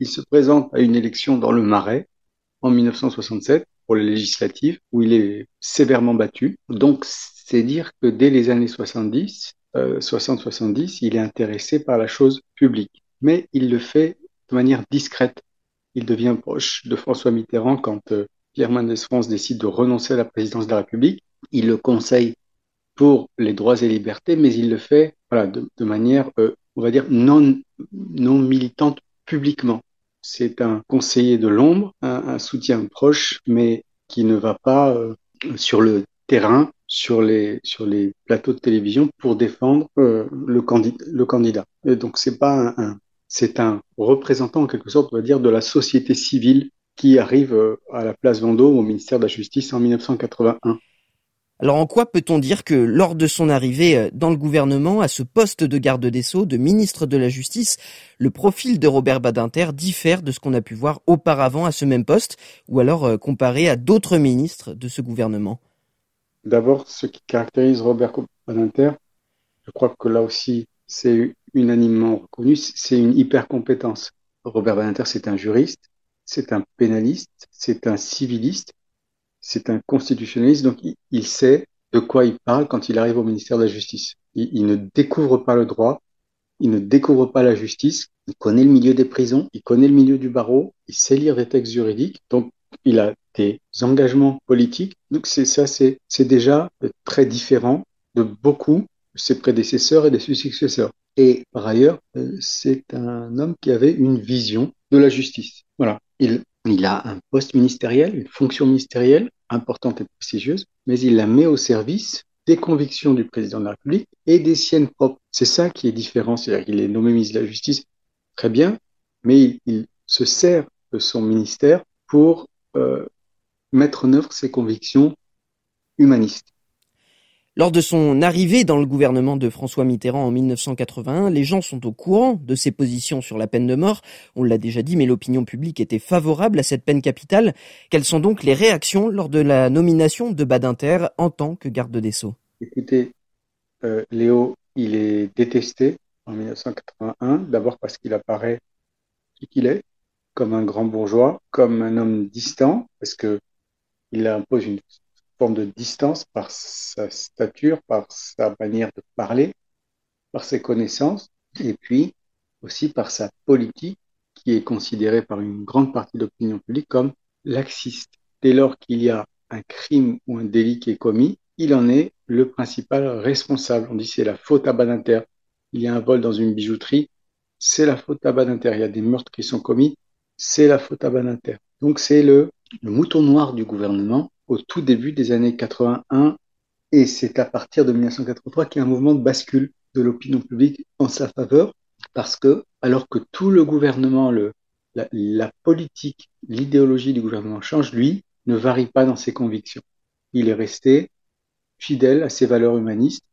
Il se présente à une élection dans le Marais en 1967 pour les législatives, où il est sévèrement battu. Donc, c'est dire que dès les années 70, euh, 60-70, il est intéressé par la chose publique. Mais il le fait de manière discrète. Il devient proche de François Mitterrand quand euh, Pierre Mendès France décide de renoncer à la présidence de la République. Il le conseille pour les droits et libertés, mais il le fait de manière, euh, on va dire, non, non militante publiquement c'est un conseiller de l'ombre, un, soutien proche, mais qui ne va pas euh, sur le terrain, sur les, plateaux de télévision pour défendre euh, le, candid le candidat. Donc c'est pas un, c'est un représentant en quelque sorte, on va de la société civile qui arrive euh, à la place Vendôme au ministère de la Justice en 1981. Alors en quoi peut-on dire que lors de son arrivée dans le gouvernement à ce poste de garde des Sceaux, de ministre de la Justice, le profil de Robert Badinter diffère de ce qu'on a pu voir auparavant à ce même poste, ou alors comparé à d'autres ministres de ce gouvernement? D'abord, ce qui caractérise Robert Badinter, je crois que là aussi c'est unanimement reconnu, c'est une hyper compétence. Robert Badinter, c'est un juriste, c'est un pénaliste, c'est un civiliste, c'est un constitutionnaliste, donc il, sait de quoi il parle quand il arrive au ministère de la Justice. Il, ne découvre pas le droit, il ne découvre pas la justice, il connaît le milieu des prisons, il connaît le milieu du barreau, il sait lire des textes juridiques, donc il a des engagements politiques. Donc c'est ça, c'est déjà très différent de beaucoup de ses prédécesseurs et de ses successeurs. Et par ailleurs, c'est un homme qui avait une vision de la justice. Voilà. Il, il a un poste ministériel, une fonction ministérielle importante et prestigieuse, mais il la met au service des convictions du président de la République et des siennes propres. C'est ça qui est différent. C'est-à-dire qu'il est nommé ministre de la Justice, très bien, mais il, se sert de son ministère pour euh, mettre en œuvre ses convictions humanistes. Lors de son arrivée dans le gouvernement de François Mitterrand en 1981, les gens sont au courant de ses positions sur la peine de mort. On l'a déjà dit, mais l'opinion publique était favorable à cette peine capitale. Quelles sont donc les réactions lors de la nomination de Badinter en tant que garde des Sceaux? Écoutez, euh, Léo, il est détesté en 1981, d'abord parce qu'il apparaît ce qu'il est, comme un grand bourgeois, comme un homme distant, parce que il impose une forme de distance par sa stature, par sa manière de parler, par ses connaissances, et puis aussi par sa politique qui est considérée par une grande partie de l'opinion publique comme laxiste. Dès lors qu'il y a un crime ou un délit qui est commis, il en est le principal responsable. On dit c'est la faute à Badinter. Il y a un vol dans une bijouterie, c'est la faute à Badinter. Il y a des meurtres qui sont commis, c'est la faute à Badinter. Donc c'est le, le mouton noir du gouvernement au tout début des années 81 et c'est à partir de 1983 qu'il y a un mouvement de bascule de l'opinion publique en sa faveur parce que alors que tout le gouvernement, la politique, l'idéologie du gouvernement change, lui ne varie pas dans ses convictions. Il est resté fidèle à ses valeurs humanistes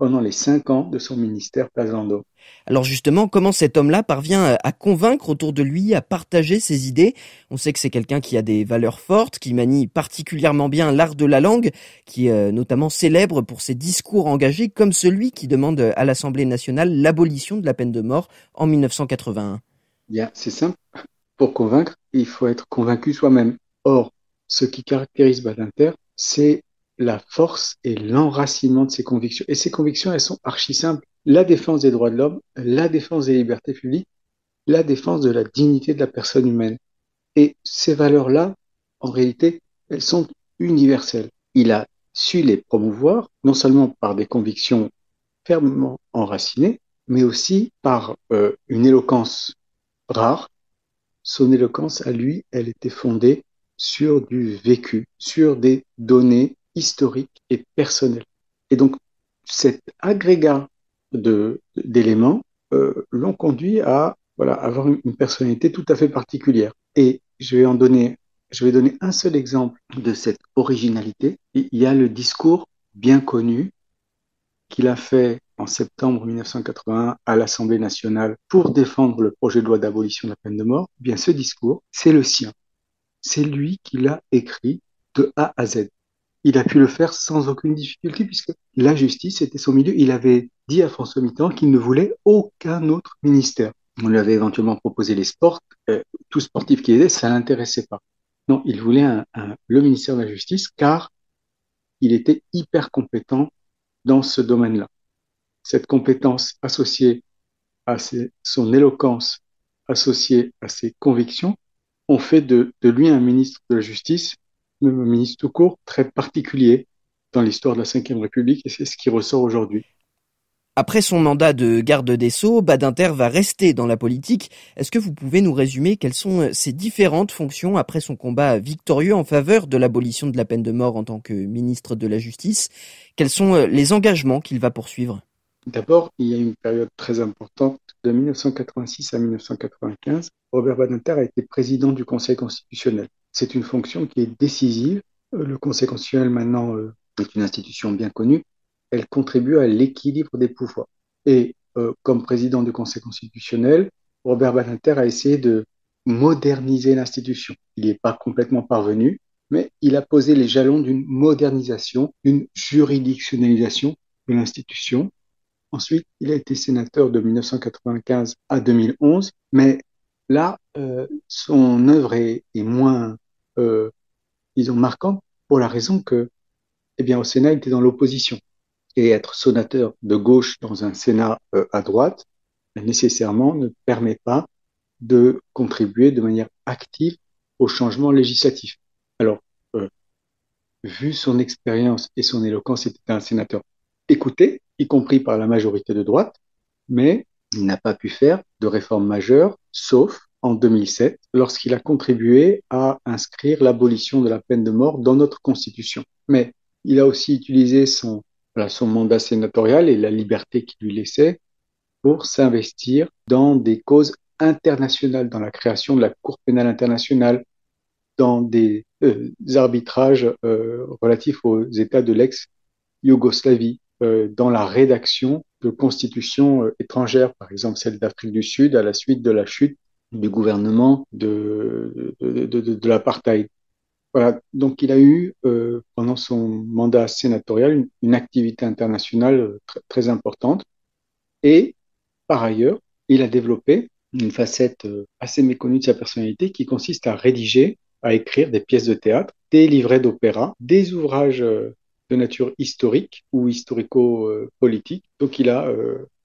pendant les cinq ans de son ministère Pazando. Alors justement, comment cet homme-là parvient à convaincre autour de lui, à partager ses idées? On sait que c'est quelqu'un qui a des valeurs fortes, qui manie particulièrement bien l'art de la langue, qui est euh, notamment célèbre pour ses discours engagés, comme celui qui demande à l'Assemblée nationale l'abolition de la peine de mort en 1981. Bien, c'est simple. Pour convaincre, il faut être convaincu soi-même. Or, ce qui caractérise Badinter, c'est la force et l'enracinement de ses convictions. Et ces convictions, elles sont archi simples. La défense des droits de l'homme, la défense des libertés publiques, la défense de la dignité de la personne humaine. Et ces valeurs-là, en réalité, elles sont universelles. Il a su les promouvoir, non seulement par des convictions fermement enracinées, mais aussi par euh, une éloquence rare. Son éloquence, à lui, elle était fondée sur du vécu, sur des données historiques et personnelles. Et donc, cet agrégat d'éléments euh, l'ont conduit à voilà, avoir une, personnalité tout à fait particulière. Et je vais en donner, je vais donner un seul exemple de cette originalité. Il y a le discours bien connu qu'il a fait en septembre 1981 à l'Assemblée nationale pour défendre le projet de loi d'abolition de la peine de mort. Eh bien, ce discours, c'est le sien. C'est lui qui l'a écrit de A à Z il a pu le faire sans aucune difficulté puisque la justice était son milieu. Il avait dit à François Mitterrand qu'il ne voulait aucun autre ministère. On lui avait éventuellement proposé les sports. Euh, tout sportif qui aidait, ça l'intéressait pas. Non, il voulait le ministère de la Justice car il était hyper compétent dans ce domaine-là. Cette compétence associée à son éloquence, associée à ses convictions, ont fait de lui un ministre de la Justice même un ministre tout court, très particulier dans l'histoire de la Ve République, et c'est ce qui ressort aujourd'hui. Après son mandat de garde des Sceaux, Badinter va rester dans la politique. Est-ce que vous pouvez nous résumer quelles sont ses différentes fonctions après son combat victorieux en faveur de l'abolition de la peine de mort en tant que ministre de la Justice? Quels sont les engagements qu'il va poursuivre? D'abord, il y a une période très importante de 1986 à 1995. Robert Badinter a été président du Conseil constitutionnel. C'est une fonction qui est décisive. Euh, le Conseil constitutionnel maintenant euh, est une institution bien connue. Elle contribue à l'équilibre des pouvoirs. Et euh, comme président du Conseil constitutionnel, Robert Badinter a essayé de moderniser l'institution. Il n'y est pas complètement parvenu, mais il a posé les jalons d'une modernisation, d'une juridictionnalisation de l'institution. Ensuite, il a été sénateur de 1995 à 2011, mais là, euh, son œuvre est, est moins, euh, disons, marquante pour la raison que, eh bien, au Sénat, il était dans l'opposition. Et être sénateur de gauche dans un Sénat euh, à droite, nécessairement, ne permet pas de contribuer de manière active au changement législatif. Alors, euh, vu son expérience et son éloquence, c'était un sénateur écouté, y compris par la majorité de droite, mais il n'a pas pu faire de réforme majeure, sauf en 2007, lorsqu'il a contribué à inscrire l'abolition de la peine de mort dans notre Constitution. Mais il a aussi utilisé son, son mandat sénatorial et la liberté qu'il lui laissait pour s'investir dans des causes internationales, dans la création de la Cour pénale internationale, dans des, euh, arbitrages euh, relatifs aux États de l'ex-Yougoslavie, euh, dans la rédaction de constitutions étrangères, par exemple celle d'Afrique du Sud, à la suite de la chute du gouvernement de, de, de, de, l'apartheid. Voilà, donc il a eu euh, pendant son mandat sénatorial une, activité internationale euh, très, très importante et par ailleurs, il a développé une facette euh, assez méconnue de sa personnalité qui consiste à rédiger, à écrire des pièces de théâtre, des livrets d'opéra, des ouvrages euh, de nature historique ou historico-politique. Donc il a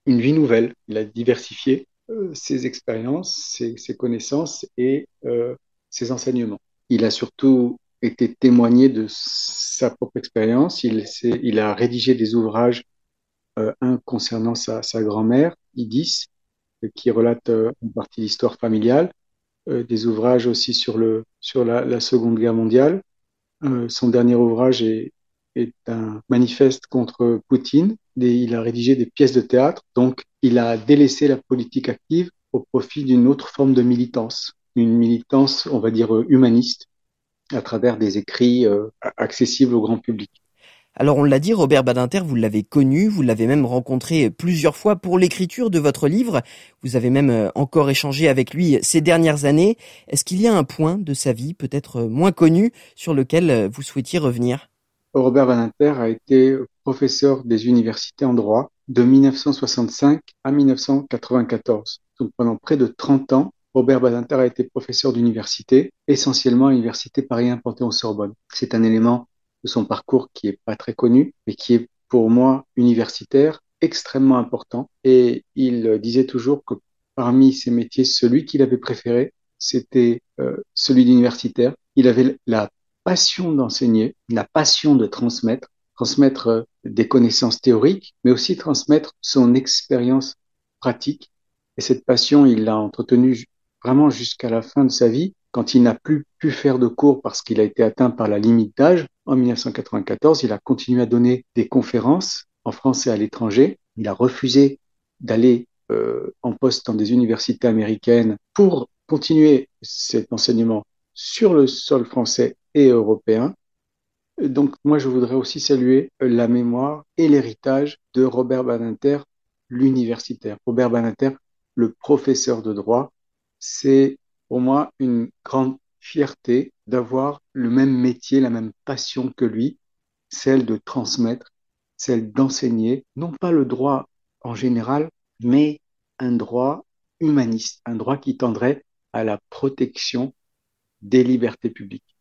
une vie nouvelle, il a diversifié ses expériences, ses, ses, connaissances et euh, ses enseignements. Il a surtout été témoigné de sa propre expérience. Il, il, a rédigé des ouvrages, euh, un concernant sa, sa grand-mère, Idis, qui relate euh, une partie de l'histoire familiale, euh, des ouvrages aussi sur, le, sur la, la Seconde Guerre mondiale. son dernier ouvrage est, est un manifeste contre Poutine. Il a rédigé des pièces de théâtre, donc il a délaissé la politique active au profit d'une autre forme de militance, une militance, on va dire, humaniste, à travers des écrits euh, accessibles au grand public. Alors on l'a dit, Robert Badinter, vous l'avez connu, vous l'avez même rencontré plusieurs fois pour l'écriture de votre livre. Vous avez même euh, encore échangé avec lui ces dernières années. Est-ce qu'il y a un point de sa vie peut-être moins connu sur lequel euh, vous souhaitiez revenir? Robert Badinter a été professeur des universités en droit de 1965 à 1994. Donc pendant près de 30 ans, Robert Badinter a été professeur d'université, essentiellement à l'université Paris 1 Panthéon-Sorbonne. C'est un élément de son parcours qui est pas très connu, mais qui est pour moi universitaire extrêmement important. Et il disait toujours que parmi ses métiers, celui qu'il avait préféré, c'était euh, celui d'universitaire. Il avait la passion d'enseigner, la passion de transmettre, transmettre euh, des connaissances théoriques, mais aussi transmettre son expérience pratique. Et cette passion, il l'a entretenue vraiment jusqu'à la fin de sa vie, quand il n'a plus pu faire de cours parce qu'il a été atteint par la limite d'âge, en 1994, il a continué à donner des conférences en France et à l'étranger. Il a refusé d'aller euh, en poste dans des universités américaines pour continuer cet enseignement sur le sol français et européen. Donc moi, je voudrais aussi saluer la mémoire et l'héritage de Robert Badinter, l'universitaire. Robert Badinter, le professeur de droit, c'est pour moi une grande fierté d'avoir le même métier, la même passion que lui, celle de transmettre, celle d'enseigner, non pas le droit en général, mais un droit humaniste, un droit qui tendrait à la protection des libertés publiques.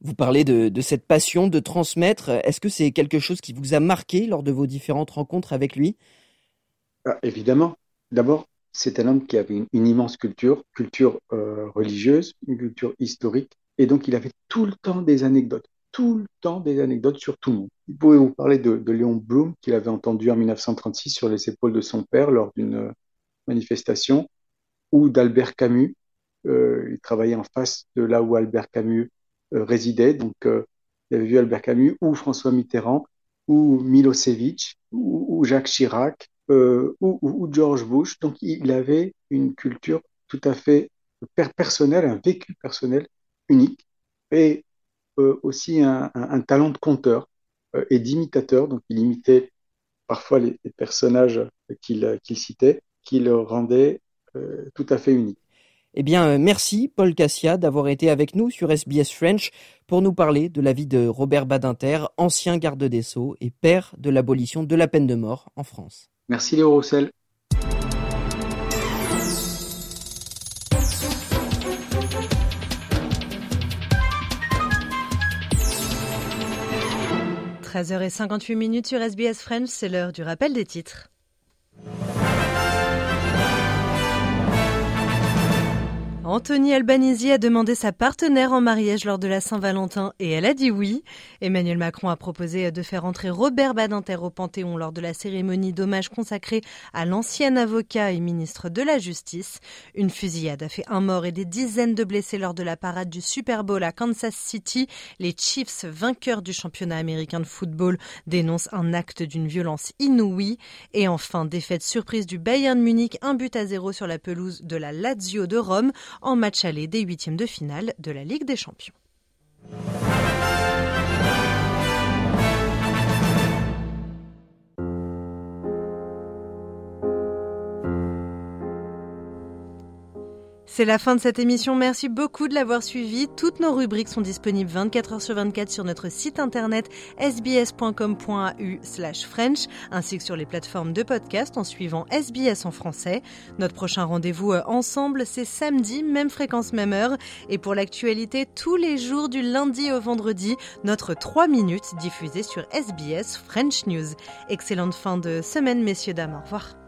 Vous parlez de, cette passion de transmettre. Est-ce que c'est quelque chose qui vous a marqué lors de vos différentes rencontres avec lui? Ah, Évidemment. D'abord, c'est un homme qui avait une, immense culture, culture euh, religieuse, une culture historique, et donc il avait tout le temps des anecdotes, tout le temps des anecdotes sur tout le monde. Il pouvait vous parler de, Léon Blum, qu'il avait entendu en 1936 sur les épaules de son père lors d'une euh, manifestation, ou d'Albert Camus. Euh, il travaillait en face de là où Albert Camus résidait, donc il avait vu Albert Camus, ou François Mitterrand, ou Milosevic, ou Jacques Chirac, euh, ou, George Bush. Donc il avait une culture tout à fait personnelle, un vécu personnel unique et euh, aussi un, talent de conteur euh, et d'imitateur. Donc il imitait parfois les, personnages qu'il qu'il citait, qui le rendaient euh, tout à fait unique. Eh bien, euh, merci Paul Cassia d'avoir été avec nous sur SBS French pour nous parler de la vie de Robert Badinter, ancien garde des Sceaux et père de l'abolition de la peine de mort en France. Merci Léo Roussel. « 13h58 minutes sur SBS French, c'est l'heure du rappel des titres. Anthony Albanese a demandé sa partenaire en mariage lors de la Saint-Valentin et elle a dit oui. Emmanuel Macron a proposé de faire entrer Robert Badinter au Panthéon lors de la cérémonie d'hommage consacrée à l'ancien avocat et ministre de la Justice. Une fusillade a fait un mort et des dizaines de blessés lors de la parade du Super Bowl à Kansas City. Les Chiefs, vainqueurs du championnat américain de football, dénoncent un acte d'une violence inouïe. Et enfin, défaite surprise du Bayern Munich, un but à zéro sur la pelouse de la Lazio de Rome en match aller des huitièmes de finale de la Ligue des Champions. C'est la fin de cette émission. Merci beaucoup de l'avoir suivi. Toutes nos rubriques sont disponibles 24 heures sur 24 sur notre site internet sbs.com.au slash French, ainsi que sur les plateformes de podcast en suivant SBS en français. Notre prochain rendez-vous euh, ensemble, c'est samedi, même fréquence, même heure. Et pour l'actualité, tous les jours du lundi au vendredi, notre 3 minutes diffusée sur SBS French News. Excellente fin de semaine, messieurs, dames. Au revoir.